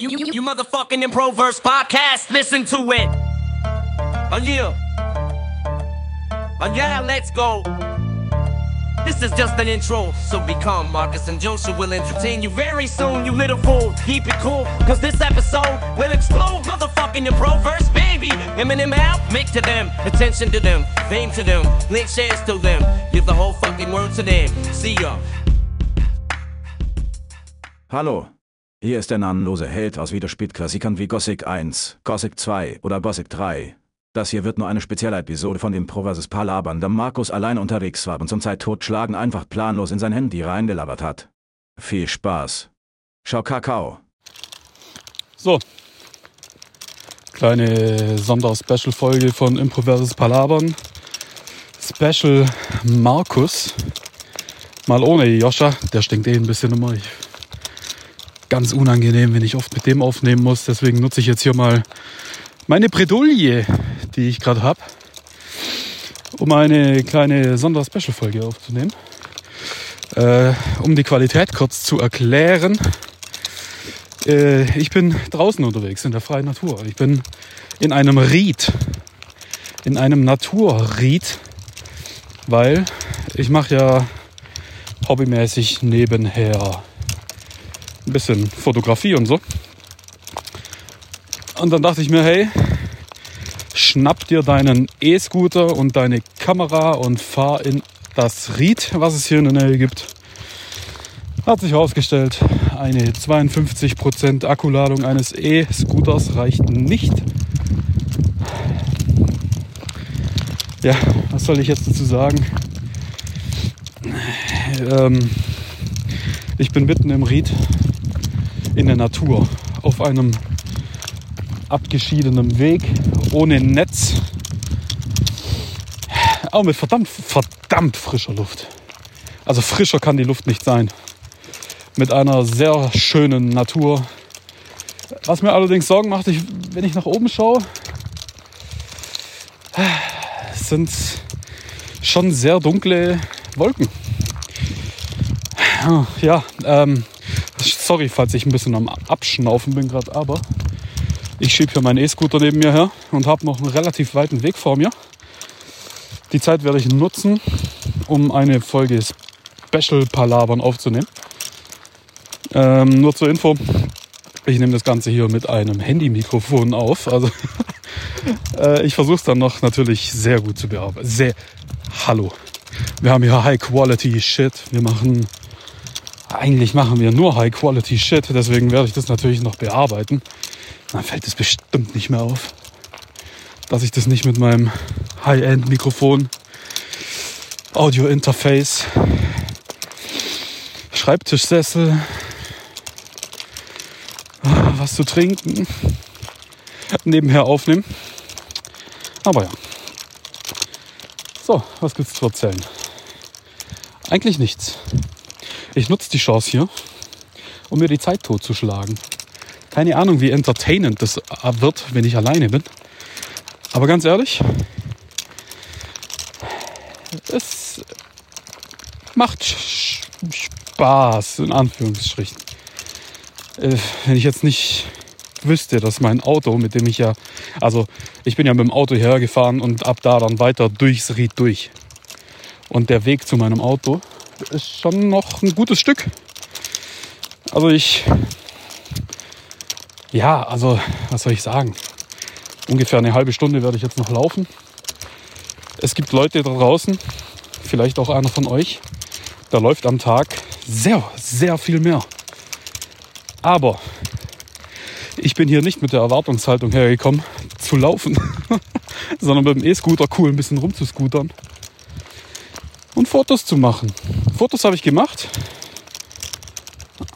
You, you, you motherfucking Improverse podcast, listen to it. Oh yeah. Oh yeah, let's go. This is just an intro, so be calm, Marcus and Joshua will entertain you very soon, you little fool. Keep it cool, cause this episode will explode motherfucking Improverse, baby. Eminem out, make to them, attention to them, fame to them, link shares to them, give the whole fucking word to them. See ya. Hallo, hier ist der namenlose Held aus Wiederspielklassikern wie Gothic 1, Gothic 2 oder Gothic 3. Das hier wird nur eine spezielle Episode von dem Proverses Palabern, da Markus allein unterwegs war und zum Zeit totschlagen einfach planlos in sein Handy reingelabert hat. Viel Spaß. Schau Kakao. So. Kleine Sonder-Special-Folge von Improverses Palabern. Special Markus. Mal ohne Joscha, der stinkt eh ein bisschen immer. Ich ganz unangenehm, wenn ich oft mit dem aufnehmen muss. Deswegen nutze ich jetzt hier mal meine Bredouille, die ich gerade habe, um eine kleine Sonder-Special-Folge aufzunehmen. Äh, um die Qualität kurz zu erklären. Äh, ich bin draußen unterwegs in der freien Natur. Ich bin in einem Ried. In einem Naturried. Weil ich mache ja hobbymäßig nebenher ein bisschen Fotografie und so. Und dann dachte ich mir, hey, schnapp dir deinen E-Scooter und deine Kamera und fahr in das Ried, was es hier in der Nähe gibt. Hat sich herausgestellt, eine 52% Akkuladung eines E-Scooters reicht nicht. Ja, was soll ich jetzt dazu sagen? Ähm, ich bin mitten im Ried in der Natur auf einem abgeschiedenen Weg ohne Netz, auch mit verdammt, verdammt frischer Luft. Also frischer kann die Luft nicht sein. Mit einer sehr schönen Natur. Was mir allerdings Sorgen macht, ich, wenn ich nach oben schaue, sind schon sehr dunkle Wolken. Ja, ähm, sorry, falls ich ein bisschen am Abschnaufen bin gerade, aber ich schiebe hier meinen E-Scooter neben mir her und habe noch einen relativ weiten Weg vor mir. Die Zeit werde ich nutzen, um eine Folge Special Palabern aufzunehmen. Ähm, nur zur Info, ich nehme das Ganze hier mit einem Handy-Mikrofon auf. Also äh, ich versuche es dann noch natürlich sehr gut zu bearbeiten. Sehr. Hallo. Wir haben hier High Quality Shit. Wir machen eigentlich machen wir nur High Quality Shit, deswegen werde ich das natürlich noch bearbeiten. Dann fällt es bestimmt nicht mehr auf, dass ich das nicht mit meinem High-End Mikrofon, Audio Interface, Schreibtischsessel, was zu trinken, nebenher aufnehme. Aber ja. So, was gibt's zu erzählen? Eigentlich nichts. Ich nutze die Chance hier, um mir die Zeit totzuschlagen. Keine Ahnung, wie entertainend das wird, wenn ich alleine bin. Aber ganz ehrlich, es macht Spaß, in Anführungsstrichen. Äh, wenn ich jetzt nicht wüsste, dass mein Auto, mit dem ich ja, also ich bin ja mit dem Auto hergefahren und ab da dann weiter durchs Ried durch. Und der Weg zu meinem Auto ist schon noch ein gutes Stück. Also ich, ja, also was soll ich sagen? Ungefähr eine halbe Stunde werde ich jetzt noch laufen. Es gibt Leute da draußen, vielleicht auch einer von euch, da läuft am Tag sehr, sehr viel mehr. Aber ich bin hier nicht mit der Erwartungshaltung hergekommen, zu laufen, sondern mit dem E-Scooter cool ein bisschen rumzuscootern und Fotos zu machen. Fotos habe ich gemacht,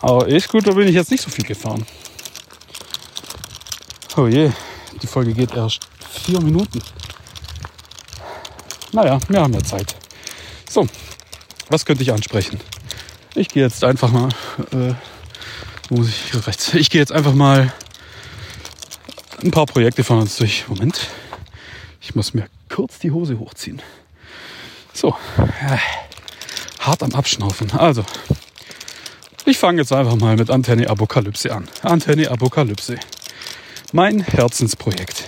aber E-Scooter bin ich jetzt nicht so viel gefahren. Oh je, die Folge geht erst vier Minuten. Naja, wir haben ja Zeit. So, was könnte ich ansprechen? Ich gehe jetzt einfach mal, äh, muss ich rechts? Ich gehe jetzt einfach mal ein paar Projekte von uns durch. Moment, ich muss mir kurz die Hose hochziehen. So, hart am Abschnaufen. Also, Ich fange jetzt einfach mal mit Antenne Apokalypse an. Antenne Apokalypse. Mein Herzensprojekt.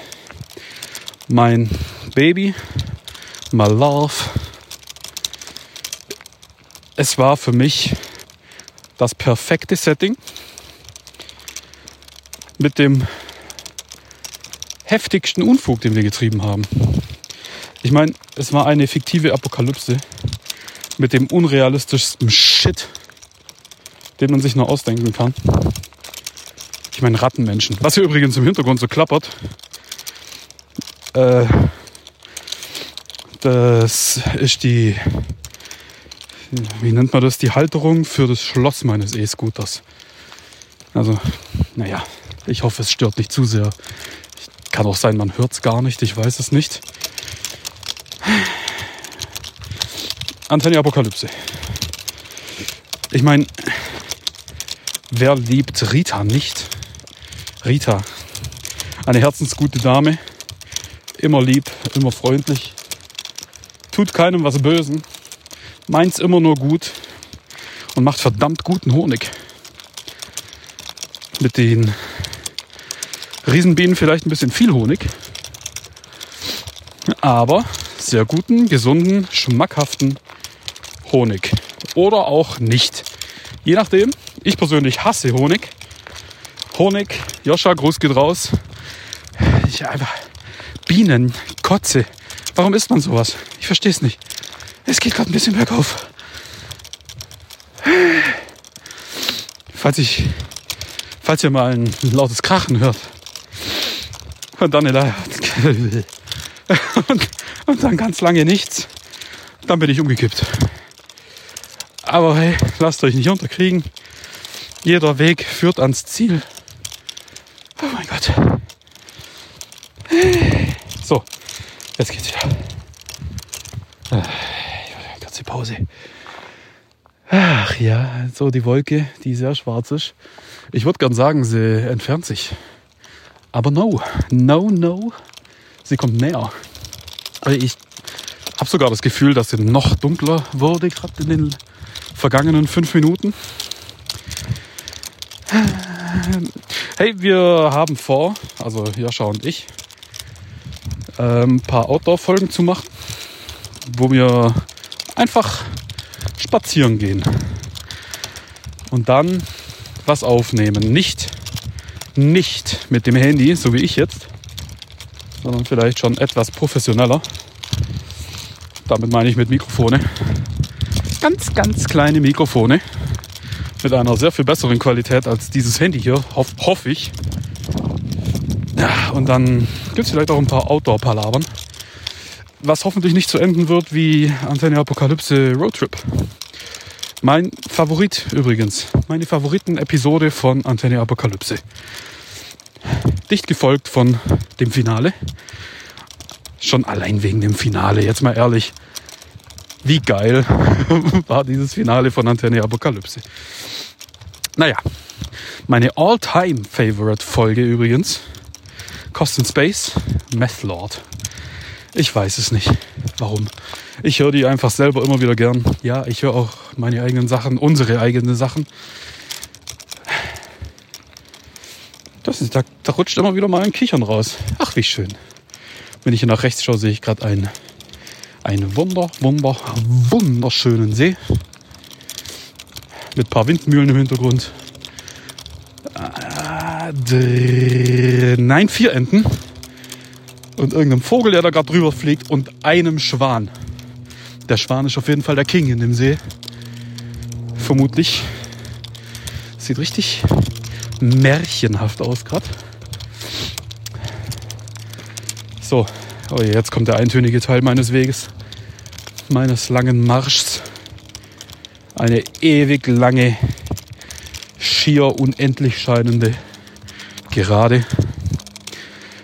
Mein Baby. My love. Es war für mich das perfekte Setting mit dem heftigsten Unfug, den wir getrieben haben. Ich meine, es war eine fiktive Apokalypse mit dem unrealistischsten Shit, den man sich nur ausdenken kann. Ich meine Rattenmenschen. Was hier übrigens im Hintergrund so klappert, äh, das ist die, wie nennt man das, die Halterung für das Schloss meines E-Scooters. Also, naja, ich hoffe, es stört nicht zu sehr. Kann auch sein, man hört es gar nicht, ich weiß es nicht. Antenne Apokalypse. Ich meine, wer liebt Rita nicht? Rita, eine herzensgute Dame, immer lieb, immer freundlich, tut keinem was Bösen, meint's immer nur gut und macht verdammt guten Honig. Mit den Riesenbienen vielleicht ein bisschen viel Honig, aber sehr guten, gesunden, schmackhaften Honig. Oder auch nicht. Je nachdem. Ich persönlich hasse Honig. Honig, Joscha, Gruß geht raus. Ich einfach Bienen, Kotze. Warum isst man sowas? Ich verstehe es nicht. Es geht gerade ein bisschen bergauf. Falls ich, falls ihr mal ein lautes Krachen hört und dann und, und dann ganz lange nichts, dann bin ich umgekippt. Aber hey, lasst euch nicht unterkriegen. Jeder Weg führt ans Ziel. Oh mein Gott. So, jetzt geht's wieder. Kurze Pause. Ach ja, so die Wolke, die sehr schwarz ist. Ich würde gern sagen, sie entfernt sich. Aber no, no, no. Sie kommt näher. Ich habe sogar das Gefühl, dass sie noch dunkler wurde, gerade in den vergangenen fünf Minuten. Hey, wir haben vor, also Joscha und ich, ein ähm, paar Outdoor-Folgen zu machen, wo wir einfach spazieren gehen und dann was aufnehmen. Nicht, nicht mit dem Handy, so wie ich jetzt, sondern vielleicht schon etwas professioneller. Damit meine ich mit Mikrofone ganz, ganz kleine Mikrofone mit einer sehr viel besseren Qualität als dieses Handy hier, hoff, hoffe ich. Ja, und dann gibt es vielleicht auch ein paar Outdoor-Palabern. Was hoffentlich nicht zu enden wird wie Antenne Apokalypse Roadtrip. Mein Favorit übrigens. Meine Favoriten-Episode von Antenne Apokalypse. Dicht gefolgt von dem Finale. Schon allein wegen dem Finale, jetzt mal ehrlich wie geil war dieses Finale von Antenne Apokalypse. Naja, meine All-Time-Favorite-Folge übrigens. Cost in Space, Meth Lord. Ich weiß es nicht. Warum? Ich höre die einfach selber immer wieder gern. Ja, ich höre auch meine eigenen Sachen, unsere eigenen Sachen. Das ist, da, da rutscht immer wieder mal ein Kichern raus. Ach, wie schön. Wenn ich hier nach rechts schaue, sehe ich gerade einen einen wunder, wunder, wunderschönen See mit ein paar Windmühlen im Hintergrund. Äh, nein, vier Enten und irgendeinem Vogel, der da gerade drüber fliegt und einem Schwan. Der Schwan ist auf jeden Fall der King in dem See. Vermutlich. Sieht richtig märchenhaft aus gerade. So, oh, jetzt kommt der eintönige Teil meines Weges meines langen Marschs eine ewig lange, schier unendlich scheinende Gerade.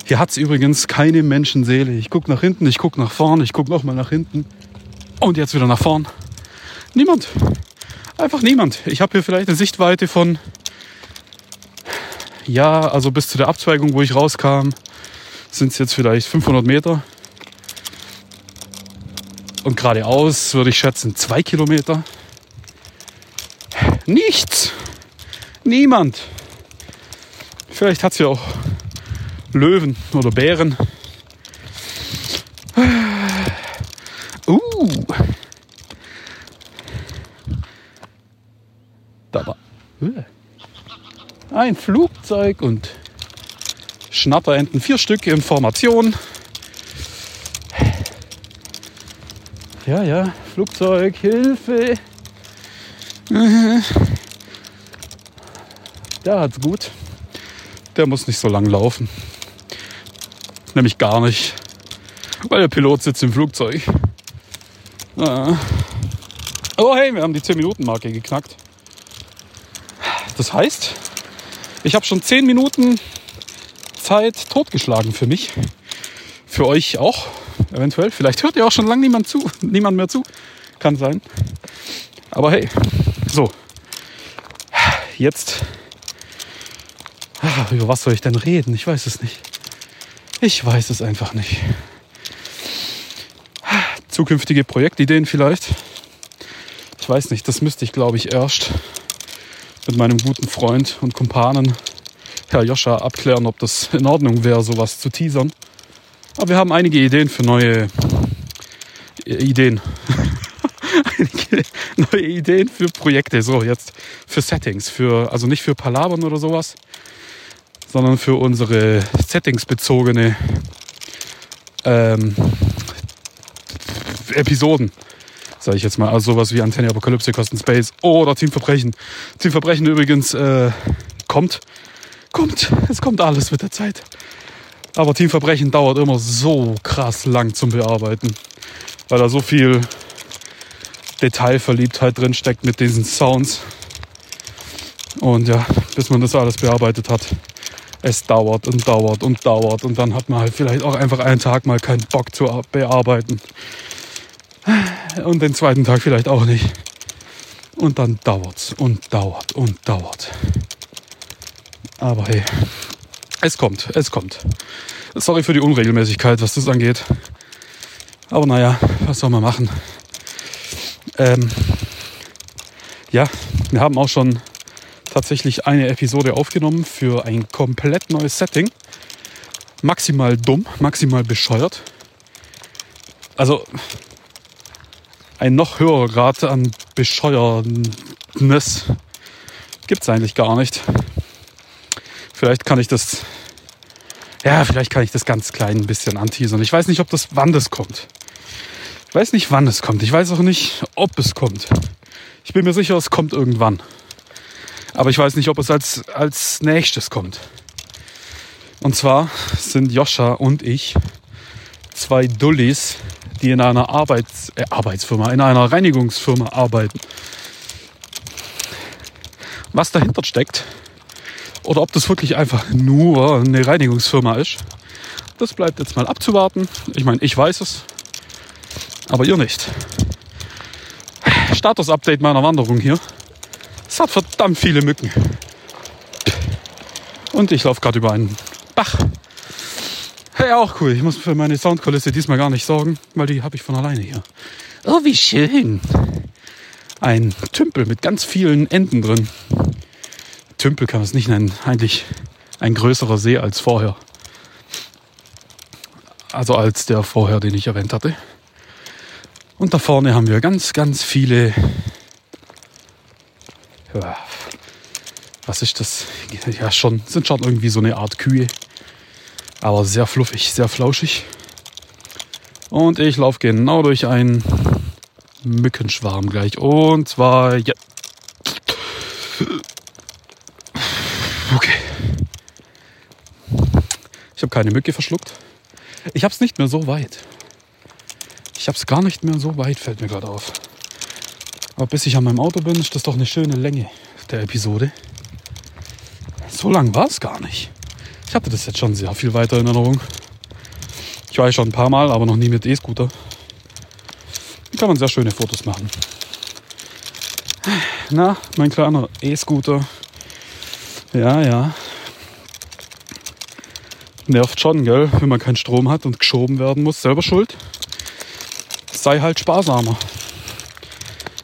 Hier hat es übrigens keine Menschenseele. Ich gucke nach hinten, ich gucke nach vorn, ich gucke nochmal nach hinten und jetzt wieder nach vorn. Niemand. Einfach niemand. Ich habe hier vielleicht eine Sichtweite von, ja, also bis zu der Abzweigung, wo ich rauskam, sind es jetzt vielleicht 500 Meter. Und geradeaus würde ich schätzen zwei Kilometer. Nichts. Niemand. Vielleicht hat sie auch Löwen oder Bären. Uh. Da war ein Flugzeug und Schnatterenten. Vier Stück in Formation. Ja, ja, Flugzeug, Hilfe. Der hat's gut. Der muss nicht so lang laufen. Nämlich gar nicht. Weil der Pilot sitzt im Flugzeug. Ah. Oh hey, wir haben die 10-Minuten-Marke geknackt. Das heißt, ich habe schon 10 Minuten Zeit totgeschlagen für mich. Für euch auch, eventuell. Vielleicht hört ihr auch schon lange niemand zu, niemand mehr zu. Kann sein. Aber hey, so. Jetzt. Ach, über was soll ich denn reden? Ich weiß es nicht. Ich weiß es einfach nicht. Zukünftige Projektideen vielleicht. Ich weiß nicht, das müsste ich glaube ich erst mit meinem guten Freund und Kumpanen Herr Joscha abklären, ob das in Ordnung wäre, sowas zu teasern. Aber wir haben einige Ideen für neue Ideen. einige neue Ideen für Projekte, so jetzt für Settings, für also nicht für Palabern oder sowas, sondern für unsere Settings-bezogene ähm, Episoden, sage ich jetzt mal. Also sowas wie Antenne Apokalypse, Kosten Space oder Team Verbrechen. Team Verbrechen übrigens äh, kommt, kommt, es kommt alles mit der Zeit. Aber Team Verbrechen dauert immer so krass lang zum Bearbeiten, weil da so viel Detailverliebtheit drin steckt mit diesen Sounds. Und ja, bis man das alles bearbeitet hat, es dauert und dauert und dauert und dann hat man halt vielleicht auch einfach einen Tag mal keinen Bock zu bearbeiten. Und den zweiten Tag vielleicht auch nicht. Und dann dauert's und dauert und dauert. Aber hey, es kommt, es kommt. Sorry für die Unregelmäßigkeit, was das angeht. Aber naja, was soll man machen? Ähm, ja, wir haben auch schon tatsächlich eine Episode aufgenommen für ein komplett neues Setting. Maximal dumm, maximal bescheuert. Also ein noch höherer Grad an Bescheuertness gibt es eigentlich gar nicht. Vielleicht kann ich das, ja, vielleicht kann ich das ganz klein ein bisschen anteasern. Ich weiß nicht, ob das, wann das kommt. Ich weiß nicht, wann es kommt. Ich weiß auch nicht, ob es kommt. Ich bin mir sicher, es kommt irgendwann. Aber ich weiß nicht, ob es als, als nächstes kommt. Und zwar sind Joscha und ich zwei Dullis, die in einer Arbeits, äh, Arbeitsfirma, in einer Reinigungsfirma arbeiten. Was dahinter steckt oder ob das wirklich einfach nur eine Reinigungsfirma ist, das bleibt jetzt mal abzuwarten. Ich meine, ich weiß es, aber ihr nicht. Status-Update meiner Wanderung hier. Es hat verdammt viele Mücken. Und ich laufe gerade über einen Bach. Hey, auch cool. Ich muss für meine Soundkulisse diesmal gar nicht sorgen, weil die habe ich von alleine hier. Oh, wie schön. Ein Tümpel mit ganz vielen Enden drin. Tümpel kann man es nicht nennen. Eigentlich ein größerer See als vorher. Also als der vorher, den ich erwähnt hatte. Und da vorne haben wir ganz, ganz viele. Was ist das? Ja, schon, sind schon irgendwie so eine Art Kühe. Aber sehr fluffig, sehr flauschig. Und ich laufe genau durch einen Mückenschwarm gleich. Und zwar ja. Ich habe keine Mücke verschluckt. Ich habe es nicht mehr so weit. Ich habe es gar nicht mehr so weit, fällt mir gerade auf. Aber bis ich an meinem Auto bin, ist das doch eine schöne Länge der Episode. So lang war es gar nicht. Ich hatte das jetzt schon sehr viel weiter in Erinnerung. Ich war ja schon ein paar Mal, aber noch nie mit E-Scooter. Kann man sehr schöne Fotos machen. Na, mein kleiner E-Scooter. Ja, ja. Nervt schon, gell? Wenn man keinen Strom hat und geschoben werden muss. Selber schuld. Sei halt sparsamer.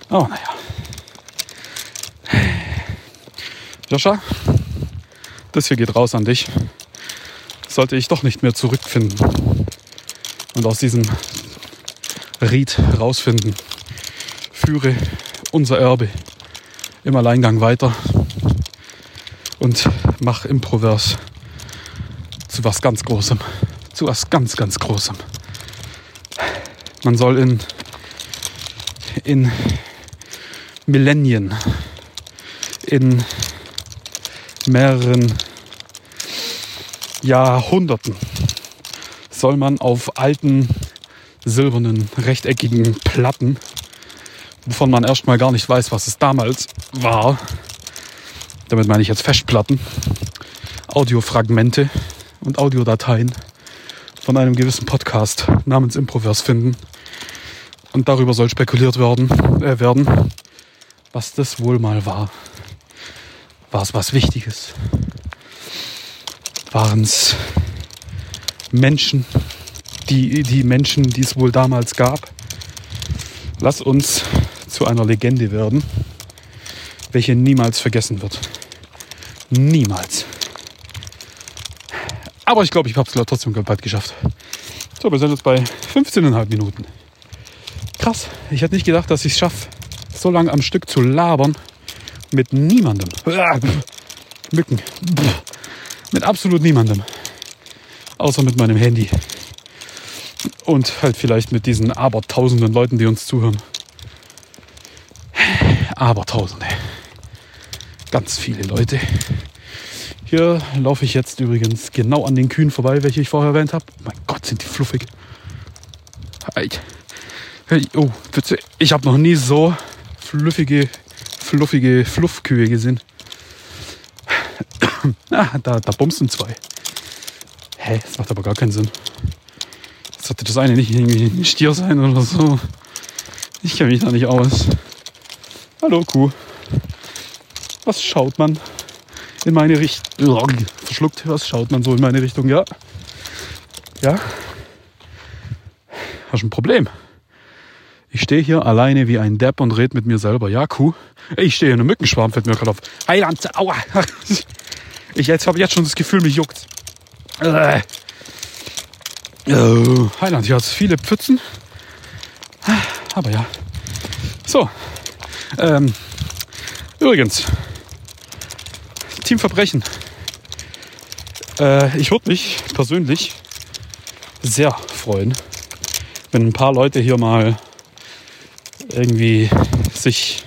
Oh, naja. Joscha, das hier geht raus an dich. Sollte ich doch nicht mehr zurückfinden und aus diesem Ried rausfinden, führe unser Erbe im Alleingang weiter und mach Improvers zu was ganz Großem. Zu was ganz, ganz Großem. Man soll in, in Millennien, in mehreren Jahrhunderten soll man auf alten silbernen rechteckigen Platten, wovon man erstmal gar nicht weiß, was es damals war, damit meine ich jetzt Festplatten, Audiofragmente und Audiodateien von einem gewissen Podcast namens Improverse finden. Und darüber soll spekuliert werden, äh, werden, was das wohl mal war. War es was Wichtiges? Waren es Menschen, die, die Menschen, die es wohl damals gab? Lass uns zu einer Legende werden, welche niemals vergessen wird. Niemals. Aber ich glaube, ich habe es trotzdem bald geschafft. So, wir sind jetzt bei 15,5 Minuten. Krass. Ich hätte nicht gedacht, dass ich es schaffe, so lange am Stück zu labern mit niemandem. Mücken. Mit absolut niemandem. Außer mit meinem Handy. Und halt vielleicht mit diesen abertausenden Leuten, die uns zuhören. Abertausende. Ganz viele Leute. Hier laufe ich jetzt übrigens genau an den Kühen vorbei, welche ich vorher erwähnt habe. Mein Gott, sind die fluffig. Hey. Oh, bitte. Ich habe noch nie so fluffige, fluffige Fluffkühe gesehen. ah, da, da bumsen zwei. Hä, das macht aber gar keinen Sinn. Sollte das eine nicht irgendwie ein Stier sein oder so? Ich kenne mich da nicht aus. Hallo Kuh. Was schaut man in meine Richtung? Verschluckt, was schaut man so in meine Richtung? Ja. Ja. Hast ein Problem? Ich stehe hier alleine wie ein Depp und red mit mir selber. Ja, Kuh. Ich stehe in einem Mückenschwarm, fällt mir gerade auf. Heiland, aua. Ich jetzt habe jetzt schon das Gefühl, mich juckt. Äh. Heiland, hier hat es viele Pfützen. Aber ja. So. Ähm, übrigens, Team Verbrechen. Äh, ich würde mich persönlich sehr freuen, wenn ein paar Leute hier mal irgendwie sich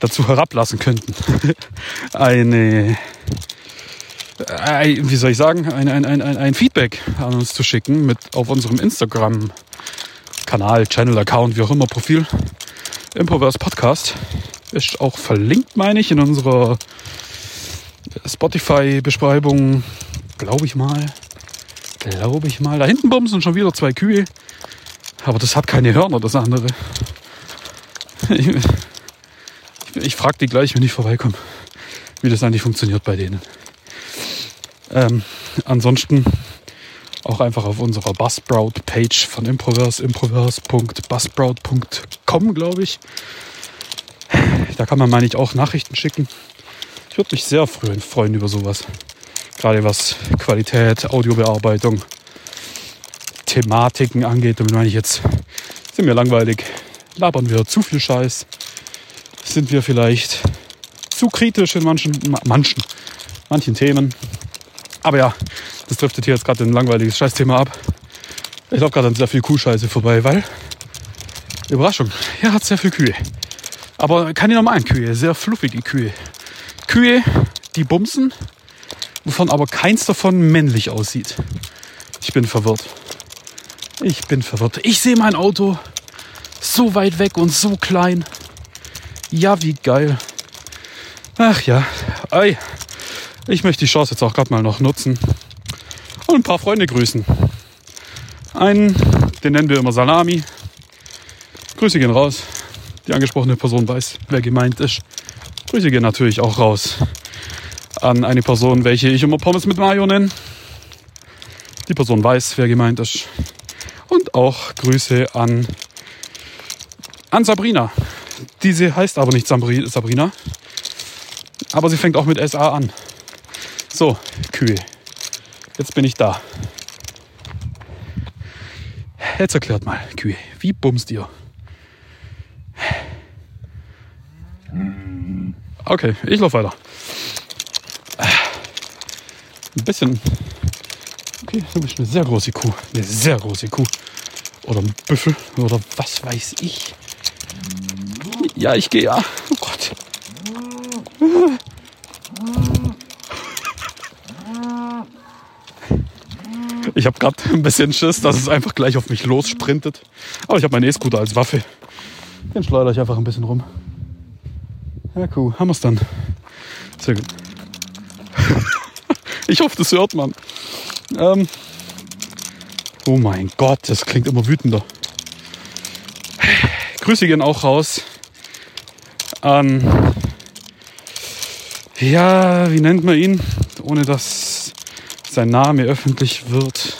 dazu herablassen könnten, eine, wie soll ich sagen, ein, ein, ein, ein Feedback an uns zu schicken mit auf unserem Instagram-Kanal, Channel-Account, wie auch immer, Profil. Improverse Podcast ist auch verlinkt, meine ich, in unserer Spotify-Beschreibung, glaube ich mal. Glaube ich mal. Da hinten bumsen schon wieder zwei Kühe. Aber das hat keine Hörner, das andere. Ich, ich, frage die gleich, wenn ich vorbeikomme, wie das eigentlich funktioniert bei denen. Ähm, ansonsten auch einfach auf unserer Buzzsprout-Page von Improverse, improverse.buzzsprout.com, glaube ich. Da kann man, meine ich, auch Nachrichten schicken. Ich würde mich sehr freuen über sowas. Gerade was Qualität, Audiobearbeitung, Thematiken angeht. Damit meine ich jetzt, sind wir langweilig, labern wir zu viel Scheiß, sind wir vielleicht zu kritisch in manchen, manchen, manchen Themen. Aber ja, das driftet hier jetzt gerade ein langweiliges Scheißthema ab. Ich laufe gerade an sehr viel Kuhscheiße vorbei, weil Überraschung, hier hat sehr viel Kühe. Aber keine normalen Kühe, sehr fluffige Kühe. Kühe, die bumsen, wovon aber keins davon männlich aussieht. Ich bin verwirrt. Ich bin verwirrt. Ich sehe mein Auto so weit weg und so klein. Ja, wie geil. Ach ja, ei. Ich möchte die Chance jetzt auch gerade mal noch nutzen und ein paar Freunde grüßen. Einen, den nennen wir immer Salami. Grüße gehen raus. Die angesprochene Person weiß, wer gemeint ist. Grüße gehen natürlich auch raus an eine Person, welche ich immer Pommes mit Mayo nenne. Die Person weiß, wer gemeint ist. Und auch Grüße an, an Sabrina. Diese heißt aber nicht Sabrina. Aber sie fängt auch mit SA an. So, Kühe. Jetzt bin ich da. Jetzt erklärt mal, Kühe, wie bummst ihr? Okay, ich laufe weiter. Ein bisschen. Okay, du bist eine sehr große Kuh. Eine sehr große Kuh. Oder ein Büffel. Oder was weiß ich. Ja, ich gehe ja. Oh Gott. Ich habe gerade ein bisschen Schiss, dass es einfach gleich auf mich lossprintet. Aber ich habe meinen E-Scooter als Waffe. Den schleudere ich einfach ein bisschen rum. Ja, cool. Haben wir es dann. Sehr gut. ich hoffe, das hört man. Ähm oh mein Gott, das klingt immer wütender. Grüße gehen auch raus an, ja, wie nennt man ihn, ohne dass sein Name öffentlich wird.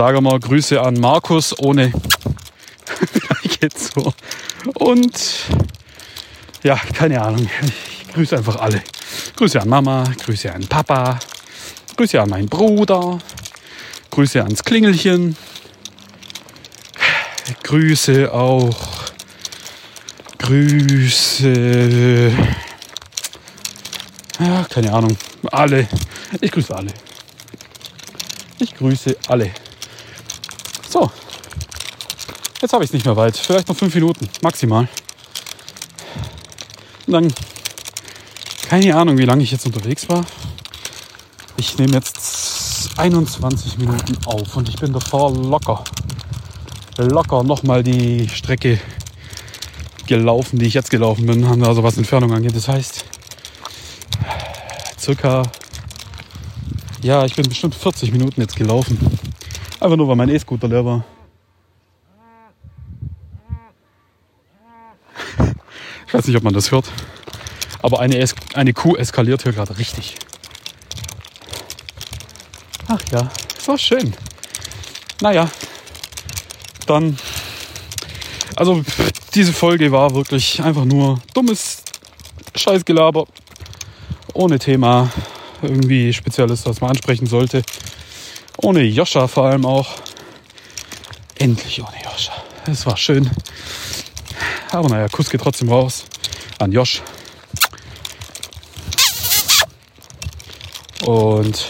Sage mal Grüße an Markus ohne geht so. Und ja, keine Ahnung. Ich grüße einfach alle. Grüße an Mama, Grüße an Papa, Grüße an meinen Bruder, Grüße ans Klingelchen, Grüße auch, Grüße, ja, keine Ahnung, alle. Ich grüße alle. Ich grüße alle. So, jetzt habe ich es nicht mehr weit. Vielleicht noch fünf Minuten, maximal. Und dann, keine Ahnung, wie lange ich jetzt unterwegs war. Ich nehme jetzt 21 Minuten auf und ich bin davor locker, locker nochmal die Strecke gelaufen, die ich jetzt gelaufen bin, also was Entfernung angeht. Das heißt, circa, ja, ich bin bestimmt 40 Minuten jetzt gelaufen. Einfach nur, weil mein E-Scooter leer war. Ich weiß nicht, ob man das hört. Aber eine, es eine Kuh eskaliert hier gerade richtig. Ach ja, so schön. Naja, dann. Also, diese Folge war wirklich einfach nur dummes Scheißgelaber. Ohne Thema. Irgendwie Spezielles, was man ansprechen sollte. Ohne Joscha vor allem auch. Endlich ohne Joscha. Es war schön. Aber naja, Kuss geht trotzdem raus an Josh. Und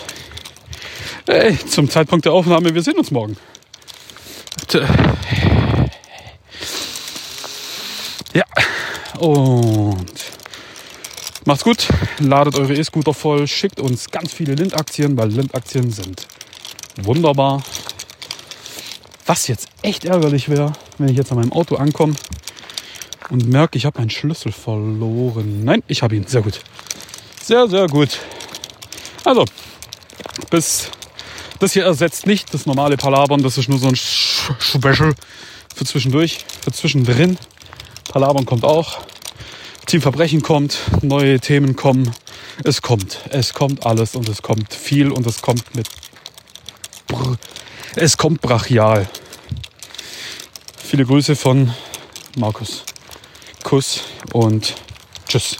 hey, zum Zeitpunkt der Aufnahme, wir sehen uns morgen. Ja, und macht's gut, ladet eure E-Scooter voll, schickt uns ganz viele Lind-Aktien, weil Lind-Aktien sind wunderbar. Was jetzt echt ärgerlich wäre, wenn ich jetzt an meinem Auto ankomme und merke, ich habe meinen Schlüssel verloren. Nein, ich habe ihn. Sehr gut. Sehr, sehr gut. Also, bis das hier ersetzt nicht das normale Palabern. Das ist nur so ein Special für zwischendurch, für zwischendrin. Palabern kommt auch. Team Verbrechen kommt, neue Themen kommen. Es kommt, es kommt alles und es kommt viel und es kommt mit. Es kommt brachial. Viele Grüße von Markus. Kuss und tschüss.